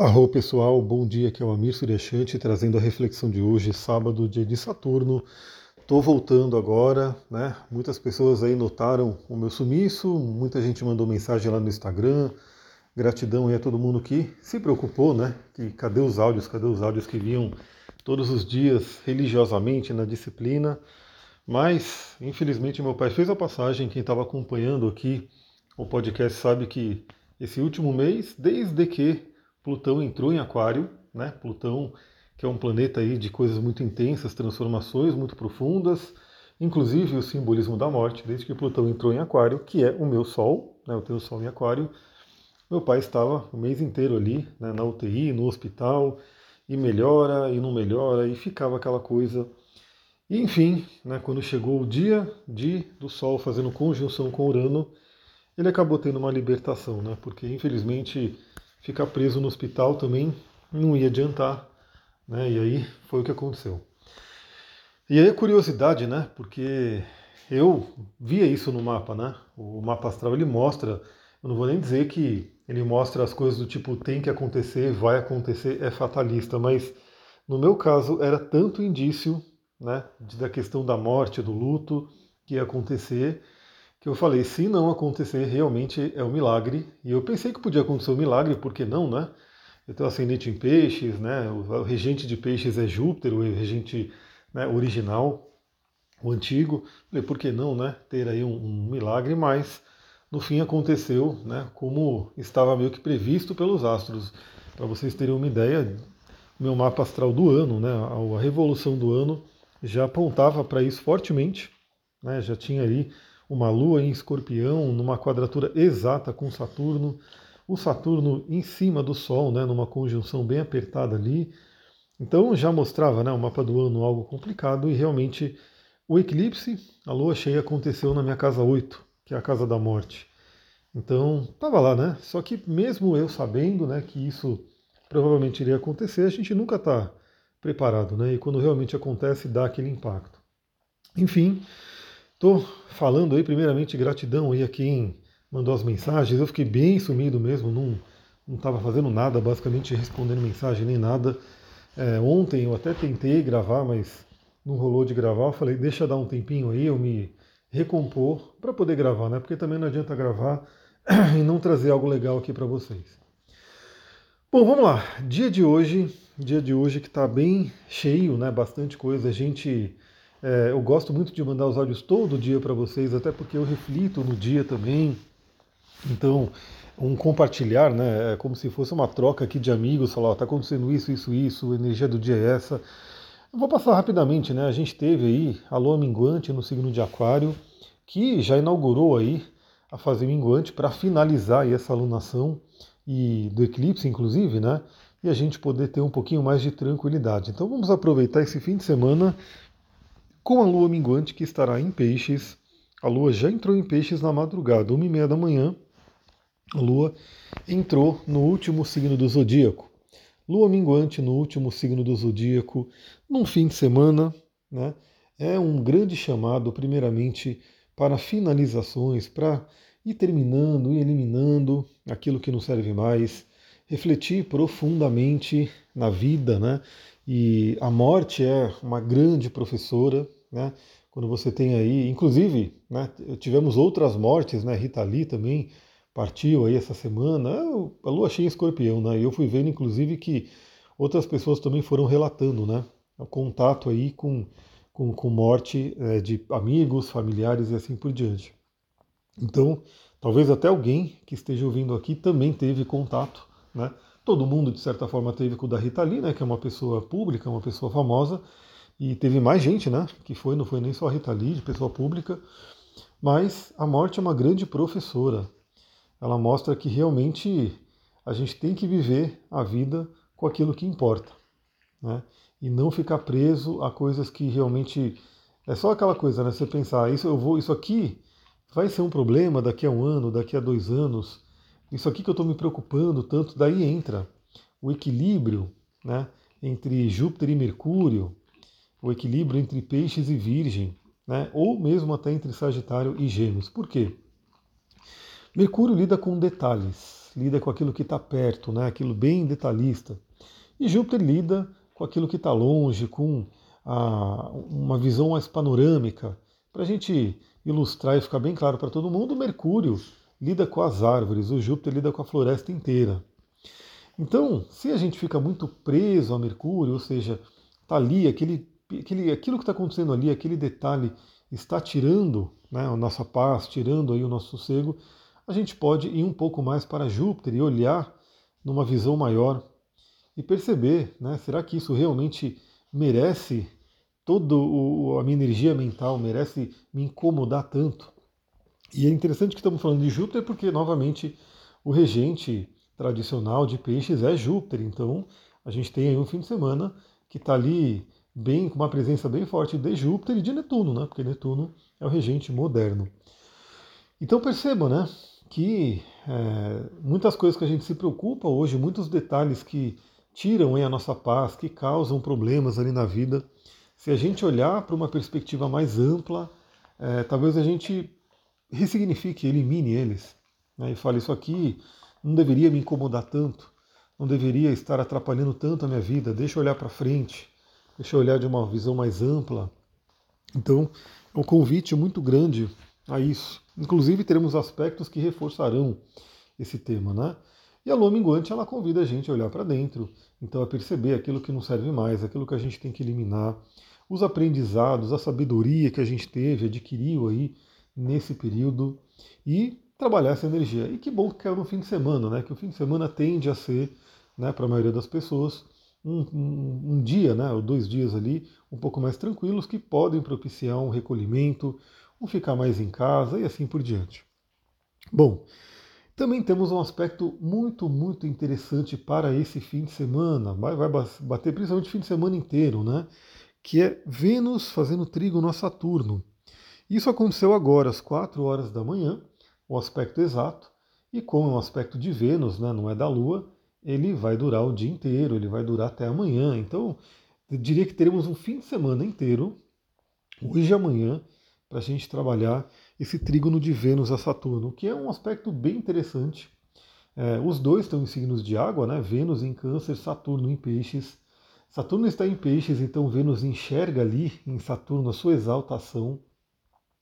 Arro pessoal, bom dia, aqui é o Amir Suryashanti trazendo a reflexão de hoje, sábado, dia de Saturno. Estou voltando agora, né? Muitas pessoas aí notaram o meu sumiço, muita gente mandou mensagem lá no Instagram. Gratidão aí a todo mundo que se preocupou, né? Que cadê os áudios, cadê os áudios que vinham todos os dias religiosamente na disciplina. Mas, infelizmente, meu pai fez a passagem. Quem estava acompanhando aqui o podcast sabe que esse último mês, desde que Plutão entrou em Aquário, né? Plutão, que é um planeta aí de coisas muito intensas, transformações muito profundas, inclusive o simbolismo da morte, desde que Plutão entrou em Aquário, que é o meu Sol, né? Eu tenho o Sol em Aquário. Meu pai estava o mês inteiro ali, né, na UTI, no hospital, e melhora e não melhora, e ficava aquela coisa. E, enfim, né, quando chegou o dia de do Sol fazendo conjunção com Urano, ele acabou tendo uma libertação, né? Porque infelizmente ficar preso no hospital também não ia adiantar, né? E aí foi o que aconteceu. E aí a curiosidade, né? Porque eu via isso no mapa, né? O mapa astral ele mostra, eu não vou nem dizer que ele mostra as coisas do tipo tem que acontecer, vai acontecer, é fatalista, mas no meu caso era tanto indício, né, da questão da morte, do luto que ia acontecer, que eu falei, se não acontecer, realmente é um milagre. E eu pensei que podia acontecer um milagre, por que não, né? Eu tenho ascendente em peixes, né? O regente de peixes é Júpiter, o regente né, original, o antigo. Falei, por que não, né? Ter aí um, um milagre, mas no fim aconteceu, né? Como estava meio que previsto pelos astros. Para vocês terem uma ideia, meu mapa astral do ano, né? A revolução do ano já apontava para isso fortemente, né? Já tinha ali uma Lua em escorpião, numa quadratura exata com Saturno, o Saturno em cima do Sol, né, numa conjunção bem apertada ali. Então já mostrava né, o mapa do ano algo complicado e realmente o eclipse, a lua cheia, aconteceu na minha casa 8, que é a casa da morte. Então estava lá, né? Só que mesmo eu sabendo né, que isso provavelmente iria acontecer, a gente nunca está preparado, né? E quando realmente acontece, dá aquele impacto. Enfim, Estou falando aí, primeiramente, gratidão aí a quem mandou as mensagens. Eu fiquei bem sumido mesmo, não estava fazendo nada, basicamente respondendo mensagem nem nada. É, ontem eu até tentei gravar, mas não rolou de gravar. Eu falei, deixa dar um tempinho aí, eu me recompor para poder gravar, né? Porque também não adianta gravar e não trazer algo legal aqui para vocês. Bom, vamos lá. Dia de hoje, dia de hoje que está bem cheio, né? Bastante coisa. A gente é, eu gosto muito de mandar os áudios todo dia para vocês, até porque eu reflito no dia também. Então, um compartilhar, né? É como se fosse uma troca aqui de amigos, falar, está acontecendo isso, isso, isso, a energia do dia é essa. Eu vou passar rapidamente, né? A gente teve aí a lua minguante no signo de Aquário, que já inaugurou aí a fase minguante para finalizar aí essa alunação e do eclipse, inclusive, né? E a gente poder ter um pouquinho mais de tranquilidade. Então vamos aproveitar esse fim de semana com a lua minguante que estará em peixes. A lua já entrou em peixes na madrugada, uma e meia da manhã. A lua entrou no último signo do zodíaco. Lua minguante no último signo do zodíaco, num fim de semana, né? É um grande chamado, primeiramente, para finalizações, para ir terminando e eliminando aquilo que não serve mais, refletir profundamente na vida, né? E a morte é uma grande professora, né? Quando você tem aí, inclusive, né, tivemos outras mortes, né? Rita Lee também partiu aí essa semana, a lua cheia em escorpião, né? E eu fui vendo, inclusive, que outras pessoas também foram relatando, né? O contato aí com, com, com morte é, de amigos, familiares e assim por diante. Então, talvez até alguém que esteja ouvindo aqui também teve contato, né? Todo mundo, de certa forma, teve com o da Rita Lee, né? Que é uma pessoa pública, uma pessoa famosa, e teve mais gente, né? Que foi, não foi nem só a Rita Lee, de pessoa pública. Mas a morte é uma grande professora. Ela mostra que realmente a gente tem que viver a vida com aquilo que importa. Né? E não ficar preso a coisas que realmente. É só aquela coisa, né? Você pensar, ah, isso eu vou, isso aqui vai ser um problema daqui a um ano, daqui a dois anos. Isso aqui que eu estou me preocupando tanto, daí entra o equilíbrio né, entre Júpiter e Mercúrio, o equilíbrio entre peixes e virgem, né? ou mesmo até entre Sagitário e Gêmeos. Por quê? Mercúrio lida com detalhes, lida com aquilo que está perto, né? aquilo bem detalhista. E Júpiter lida com aquilo que está longe, com a, uma visão mais panorâmica. Para a gente ilustrar e ficar bem claro para todo mundo, Mercúrio lida com as árvores, o Júpiter lida com a floresta inteira. Então, se a gente fica muito preso a Mercúrio, ou seja, está ali, aquele, aquele, aquilo que está acontecendo ali, aquele detalhe está tirando né, a nossa paz, tirando aí o nosso sossego, a gente pode ir um pouco mais para Júpiter e olhar numa visão maior e perceber, né, será que isso realmente merece toda a minha energia mental, merece me incomodar tanto? E é interessante que estamos falando de Júpiter porque, novamente, o regente tradicional de peixes é Júpiter. Então, a gente tem aí um fim de semana que está ali bem com uma presença bem forte de Júpiter e de Netuno, né? Porque Netuno é o regente moderno. Então perceba, né, que é, muitas coisas que a gente se preocupa hoje, muitos detalhes que tiram aí a nossa paz, que causam problemas ali na vida, se a gente olhar para uma perspectiva mais ampla, é, talvez a gente ressignifique, elimine eles. Né, e fale isso aqui não deveria me incomodar tanto, não deveria estar atrapalhando tanto a minha vida, deixa eu olhar para frente, deixa eu olhar de uma visão mais ampla. Então, é um convite muito grande a isso. Inclusive, teremos aspectos que reforçarão esse tema, né? E a lua minguante, ela convida a gente a olhar para dentro, então a perceber aquilo que não serve mais, aquilo que a gente tem que eliminar, os aprendizados, a sabedoria que a gente teve, adquiriu aí nesse período e trabalhar essa energia. E que bom que caiu no fim de semana, né? Que o fim de semana tende a ser, né, para a maioria das pessoas, um, um, um, dia, né, ou dois dias ali, um pouco mais tranquilos, que podem propiciar um recolhimento, um ficar mais em casa e assim por diante. Bom, também temos um aspecto muito, muito interessante para esse fim de semana, vai, vai bater principalmente o fim de semana inteiro, né? Que é Vênus fazendo trígono a Saturno. Isso aconteceu agora, às 4 horas da manhã, o aspecto exato, e como é um aspecto de Vênus, né, não é da Lua, ele vai durar o dia inteiro, ele vai durar até amanhã. Então, eu diria que teremos um fim de semana inteiro, hoje e amanhã, para a gente trabalhar esse trígono de Vênus a Saturno, que é um aspecto bem interessante. É, os dois estão em signos de água, né? Vênus em Câncer, Saturno em Peixes. Saturno está em Peixes, então Vênus enxerga ali em Saturno a sua exaltação.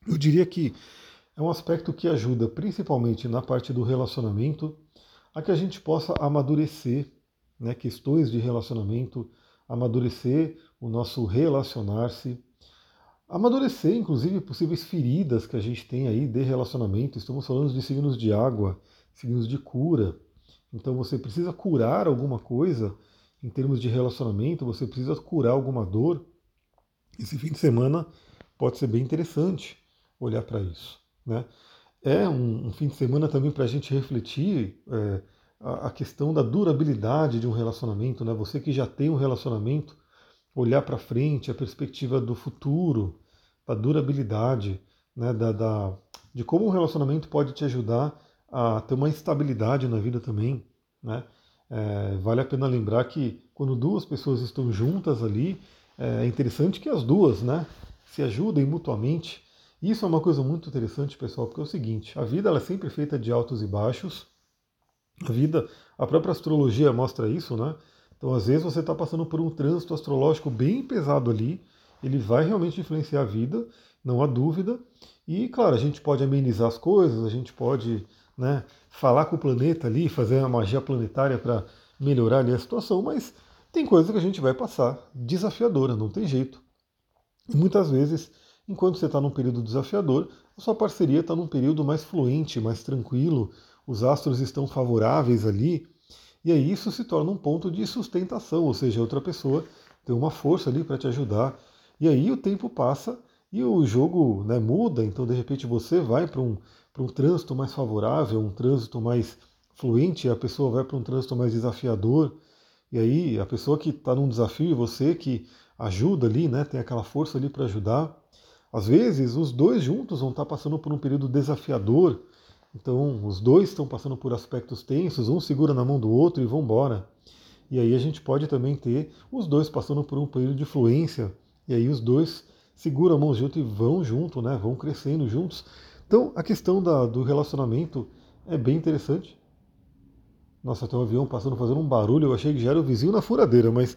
Eu diria que é um aspecto que ajuda principalmente na parte do relacionamento a que a gente possa amadurecer né, questões de relacionamento, amadurecer o nosso relacionar-se, amadurecer inclusive possíveis feridas que a gente tem aí de relacionamento. Estamos falando de signos de água, signos de cura. Então você precisa curar alguma coisa em termos de relacionamento, você precisa curar alguma dor. Esse fim de semana pode ser bem interessante olhar para isso. Né? É um, um, fim de semana também para a gente refletir é, a, a, questão da durabilidade de um relacionamento. Né? Você que já tem um relacionamento, olhar para frente, a perspectiva do futuro, da durabilidade, né? da, da, de como um relacionamento pode te ajudar a ter uma estabilidade na vida também. Né? É, vale a pena lembrar que quando duas pessoas estão juntas ali, é interessante que as duas né, se ajudem mutuamente isso é uma coisa muito interessante, pessoal, porque é o seguinte: a vida ela é sempre feita de altos e baixos. A vida, a própria astrologia mostra isso, né? Então, às vezes, você está passando por um trânsito astrológico bem pesado ali, ele vai realmente influenciar a vida, não há dúvida. E, claro, a gente pode amenizar as coisas, a gente pode né, falar com o planeta ali, fazer uma magia planetária para melhorar ali a situação, mas tem coisa que a gente vai passar desafiadora, não tem jeito. E muitas vezes Enquanto você está num período desafiador, a sua parceria está num período mais fluente, mais tranquilo, os astros estão favoráveis ali, e aí isso se torna um ponto de sustentação, ou seja, outra pessoa tem uma força ali para te ajudar, e aí o tempo passa e o jogo né, muda, então de repente você vai para um, um trânsito mais favorável, um trânsito mais fluente, a pessoa vai para um trânsito mais desafiador, e aí a pessoa que está num desafio e você que ajuda ali, né, tem aquela força ali para ajudar, às vezes, os dois juntos vão estar passando por um período desafiador, então os dois estão passando por aspectos tensos, um segura na mão do outro e vão embora. E aí a gente pode também ter os dois passando por um período de fluência, e aí os dois seguram a mão junto e vão junto, né? vão crescendo juntos. Então a questão da, do relacionamento é bem interessante. Nossa, tem um avião passando fazendo um barulho, eu achei que já era o vizinho na furadeira, mas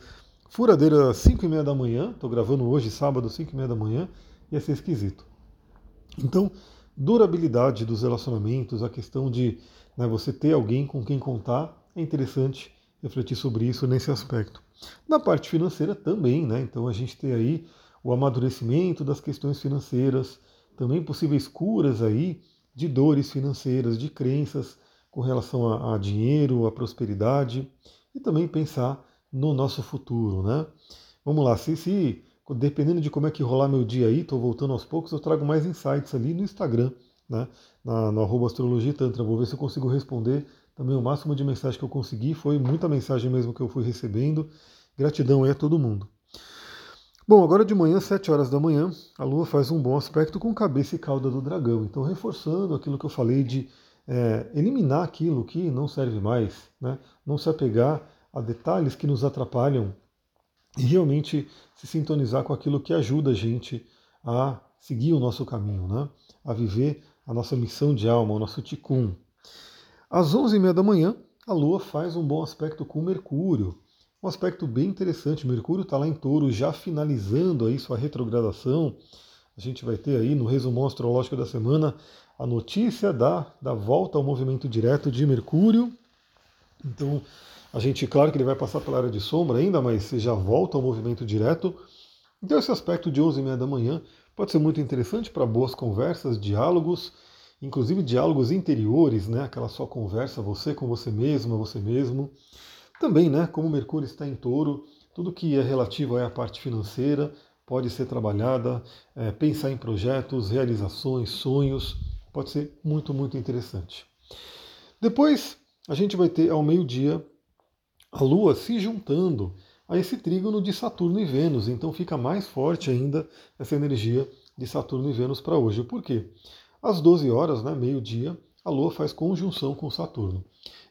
furadeira 5 e meia da manhã, estou gravando hoje, sábado, 5 e meia da manhã, ia ser esquisito. Então, durabilidade dos relacionamentos, a questão de né, você ter alguém com quem contar, é interessante refletir sobre isso nesse aspecto. Na parte financeira também, né? Então a gente tem aí o amadurecimento das questões financeiras, também possíveis curas aí de dores financeiras, de crenças com relação a, a dinheiro, a prosperidade e também pensar no nosso futuro, né? Vamos lá, se, se dependendo de como é que rolar meu dia aí, estou voltando aos poucos, eu trago mais insights ali no Instagram, né? Na, no arroba astrologia tantra, vou ver se eu consigo responder também o máximo de mensagem que eu consegui, foi muita mensagem mesmo que eu fui recebendo, gratidão aí a todo mundo. Bom, agora de manhã, 7 horas da manhã, a Lua faz um bom aspecto com cabeça e cauda do dragão. Então, reforçando aquilo que eu falei de é, eliminar aquilo que não serve mais, né? não se apegar a detalhes que nos atrapalham e realmente se sintonizar com aquilo que ajuda a gente a seguir o nosso caminho, né? a viver a nossa missão de alma, o nosso ticum. Às 11h30 da manhã, a Lua faz um bom aspecto com Mercúrio. Um aspecto bem interessante. Mercúrio está lá em touro, já finalizando aí sua retrogradação. A gente vai ter aí no resumão astrológico da semana a notícia da, da volta ao movimento direto de Mercúrio. Então, a gente, claro que ele vai passar pela área de sombra ainda, mas já volta ao movimento direto. Então, esse aspecto de 11h30 da manhã pode ser muito interessante para boas conversas, diálogos, inclusive diálogos interiores, né? aquela sua conversa, você com você mesma, você mesmo. Também, né, como Mercúrio está em touro, tudo que é relativo à parte financeira pode ser trabalhada, é, pensar em projetos, realizações, sonhos, pode ser muito, muito interessante. Depois, a gente vai ter ao meio-dia a Lua se juntando a esse trígono de Saturno e Vênus, então fica mais forte ainda essa energia de Saturno e Vênus para hoje. Por quê? Às 12 horas, né, meio-dia, a Lua faz conjunção com Saturno.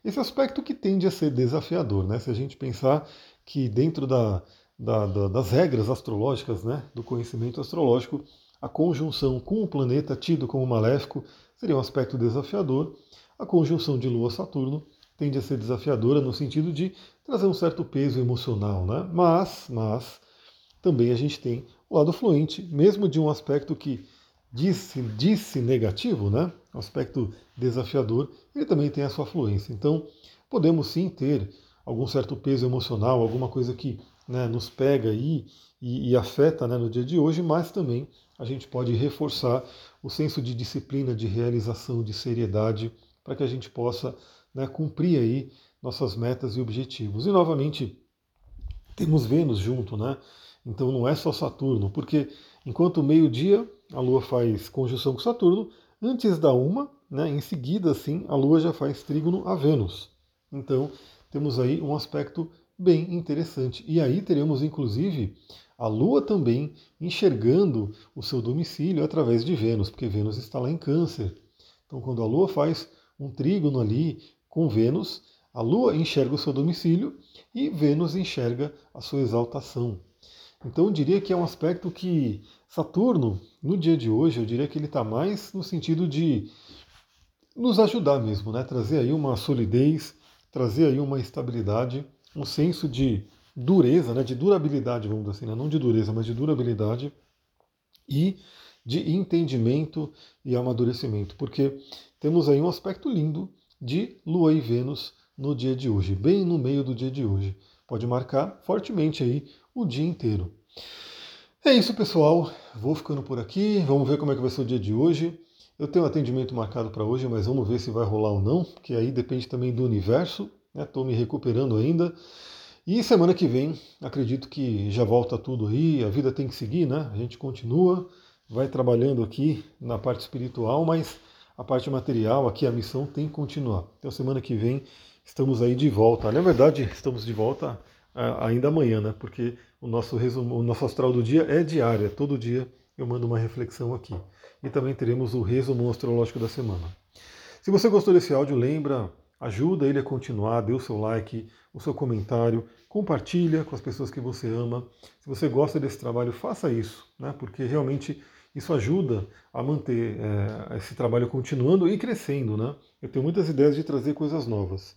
Esse aspecto que tende a ser desafiador, né? Se a gente pensar que dentro da, da, da, das regras astrológicas, né, do conhecimento astrológico, a conjunção com o planeta tido como maléfico seria um aspecto desafiador. A conjunção de Lua-Saturno tende a ser desafiadora no sentido de trazer um certo peso emocional, né? Mas, mas também a gente tem o lado fluente, mesmo de um aspecto que disse, disse negativo, né? Um aspecto desafiador, ele também tem a sua fluência. Então, podemos sim ter algum certo peso emocional, alguma coisa que né, nos pega aí e, e afeta né, no dia de hoje, mas também a gente pode reforçar o senso de disciplina, de realização, de seriedade, para que a gente possa né, cumprir aí nossas metas e objetivos. E novamente temos Vênus junto, né? Então não é só Saturno, porque enquanto meio-dia a Lua faz conjunção com Saturno, antes da uma, né, em seguida, assim, a Lua já faz trígono a Vênus. Então, temos aí um aspecto bem interessante. E aí teremos, inclusive, a Lua também enxergando o seu domicílio através de Vênus, porque Vênus está lá em Câncer. Então, quando a Lua faz um trígono ali com Vênus, a Lua enxerga o seu domicílio e Vênus enxerga a sua exaltação. Então eu diria que é um aspecto que Saturno, no dia de hoje, eu diria que ele está mais no sentido de nos ajudar mesmo, né? trazer aí uma solidez, trazer aí uma estabilidade, um senso de dureza, né? de durabilidade, vamos dizer assim, né? não de dureza, mas de durabilidade e de entendimento e amadurecimento, porque temos aí um aspecto lindo de Lua e Vênus no dia de hoje, bem no meio do dia de hoje. Pode marcar fortemente aí o dia inteiro. É isso, pessoal. Vou ficando por aqui. Vamos ver como é que vai ser o dia de hoje. Eu tenho um atendimento marcado para hoje, mas vamos ver se vai rolar ou não, porque aí depende também do universo. Estou né? me recuperando ainda. E semana que vem, acredito que já volta tudo aí. A vida tem que seguir, né? A gente continua, vai trabalhando aqui na parte espiritual, mas a parte material, aqui a missão tem que continuar. Então, semana que vem, estamos aí de volta. Na verdade, estamos de volta ainda amanhã, né? Porque o nosso resumo, o nosso astral do dia é diário, é todo dia eu mando uma reflexão aqui. E também teremos o resumo astrológico da semana. Se você gostou desse áudio, lembra, ajuda ele a continuar, dê o seu like, o seu comentário, compartilha com as pessoas que você ama. Se você gosta desse trabalho, faça isso, né? Porque realmente isso ajuda a manter é, esse trabalho continuando e crescendo, né? Eu tenho muitas ideias de trazer coisas novas.